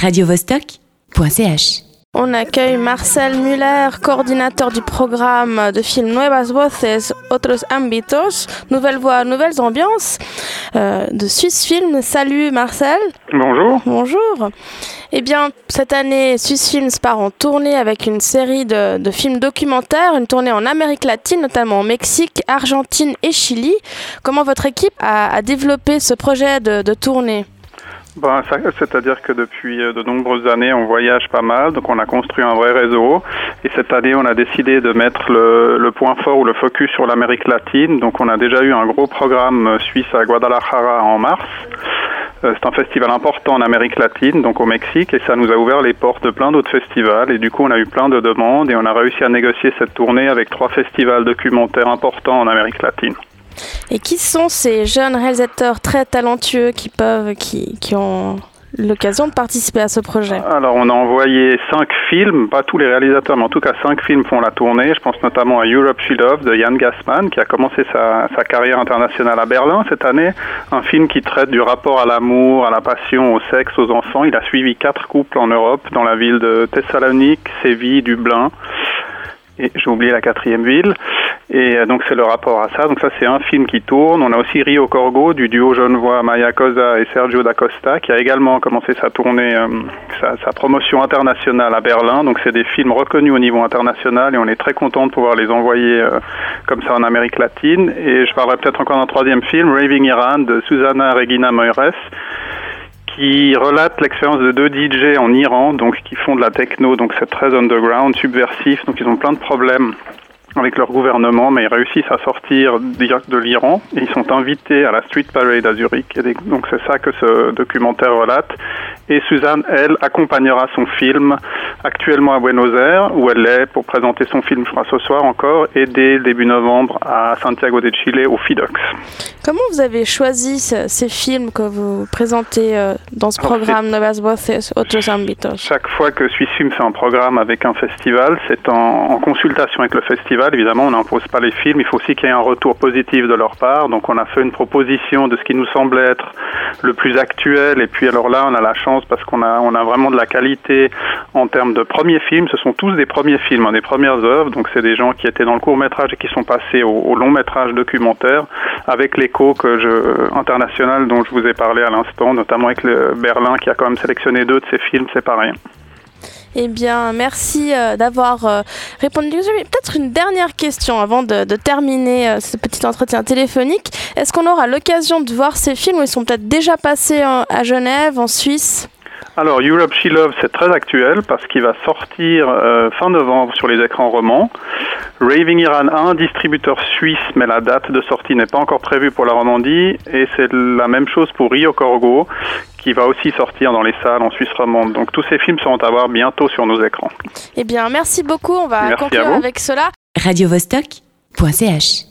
radiovostok.ch. On accueille Marcel Muller, coordinateur du programme de film Nuevas Voces, Otros Ámbitos, Nouvelles Voix, Nouvelles Ambiances euh, de Suisse Film. Salut Marcel. Bonjour. Bonjour. Eh bien, cette année, Suisse Films part en tournée avec une série de, de, films documentaires, une tournée en Amérique latine, notamment au Mexique, Argentine et Chili. Comment votre équipe a, a développé ce projet de, de tournée? Ben, C'est-à-dire que depuis de nombreuses années, on voyage pas mal, donc on a construit un vrai réseau. Et cette année, on a décidé de mettre le, le point fort ou le focus sur l'Amérique latine. Donc on a déjà eu un gros programme suisse à Guadalajara en mars. C'est un festival important en Amérique latine, donc au Mexique, et ça nous a ouvert les portes de plein d'autres festivals. Et du coup, on a eu plein de demandes et on a réussi à négocier cette tournée avec trois festivals documentaires importants en Amérique latine. Et qui sont ces jeunes réalisateurs très talentueux qui peuvent, qui, qui ont l'occasion de participer à ce projet Alors, on a envoyé cinq films, pas tous les réalisateurs, mais en tout cas cinq films font la tournée. Je pense notamment à Europe She Love de Jan Gassman, qui a commencé sa, sa, carrière internationale à Berlin cette année. Un film qui traite du rapport à l'amour, à la passion, au sexe, aux enfants. Il a suivi quatre couples en Europe, dans la ville de Thessalonique, Séville, Dublin. Et j'ai oublié la quatrième ville. Et donc c'est le rapport à ça. Donc ça c'est un film qui tourne. On a aussi Rio Corgo du duo genevois Maya Cosa et Sergio da Costa qui a également commencé sa tournée, euh, sa, promotion internationale à Berlin. Donc c'est des films reconnus au niveau international et on est très content de pouvoir les envoyer euh, comme ça en Amérique latine. Et je parlerai peut-être encore d'un troisième film, Raving Iran de Susana Regina Moires qui relate l'expérience de deux DJ en Iran, donc qui font de la techno, donc c'est très underground, subversif, donc ils ont plein de problèmes avec leur gouvernement, mais ils réussissent à sortir de l'Iran et ils sont invités à la Street Parade à Zurich. Et donc c'est ça que ce documentaire relate. Et Suzanne, elle, accompagnera son film actuellement à Buenos Aires, où elle est pour présenter son film, je crois, ce soir encore, et dès début novembre à Santiago de Chile, au FIDOX. Comment vous avez choisi ces films que vous présentez dans ce programme Novas Voces Otros Ámbitos? Chaque fois que Suisse Film fait un programme avec un festival, c'est en, en consultation avec le festival Évidemment, on n'impose pas les films, il faut aussi qu'il y ait un retour positif de leur part. Donc on a fait une proposition de ce qui nous semblait être le plus actuel. Et puis alors là, on a la chance parce qu'on a, on a vraiment de la qualité en termes de premiers films. Ce sont tous des premiers films, hein, des premières œuvres. Donc c'est des gens qui étaient dans le court métrage et qui sont passés au, long métrage documentaire avec l'écho que je, international dont je vous ai parlé à l'instant, notamment avec le Berlin qui a quand même sélectionné deux de ces films, c'est pas rien. Eh bien, merci euh, d'avoir euh, répondu. Peut-être une dernière question avant de, terminer euh, ce petit entretien téléphonique. Est-ce qu'on aura l'occasion de voir ces films ils sont peut-être déjà passés à Genève, en Suisse? Alors, Europe She Love, c'est très actuel parce qu'il va sortir fin novembre sur les écrans romans. Raving Iran a un distributeur suisse, mais la date de sortie n'est pas encore prévue pour la Romandie. Et c'est la même chose pour Rio Corgo, qui va aussi sortir dans les salles en Suisse romande. Donc, tous ces films seront à voir bientôt sur nos écrans. Eh bien, merci beaucoup. On va merci conclure avec cela. Radio -Vostok .ch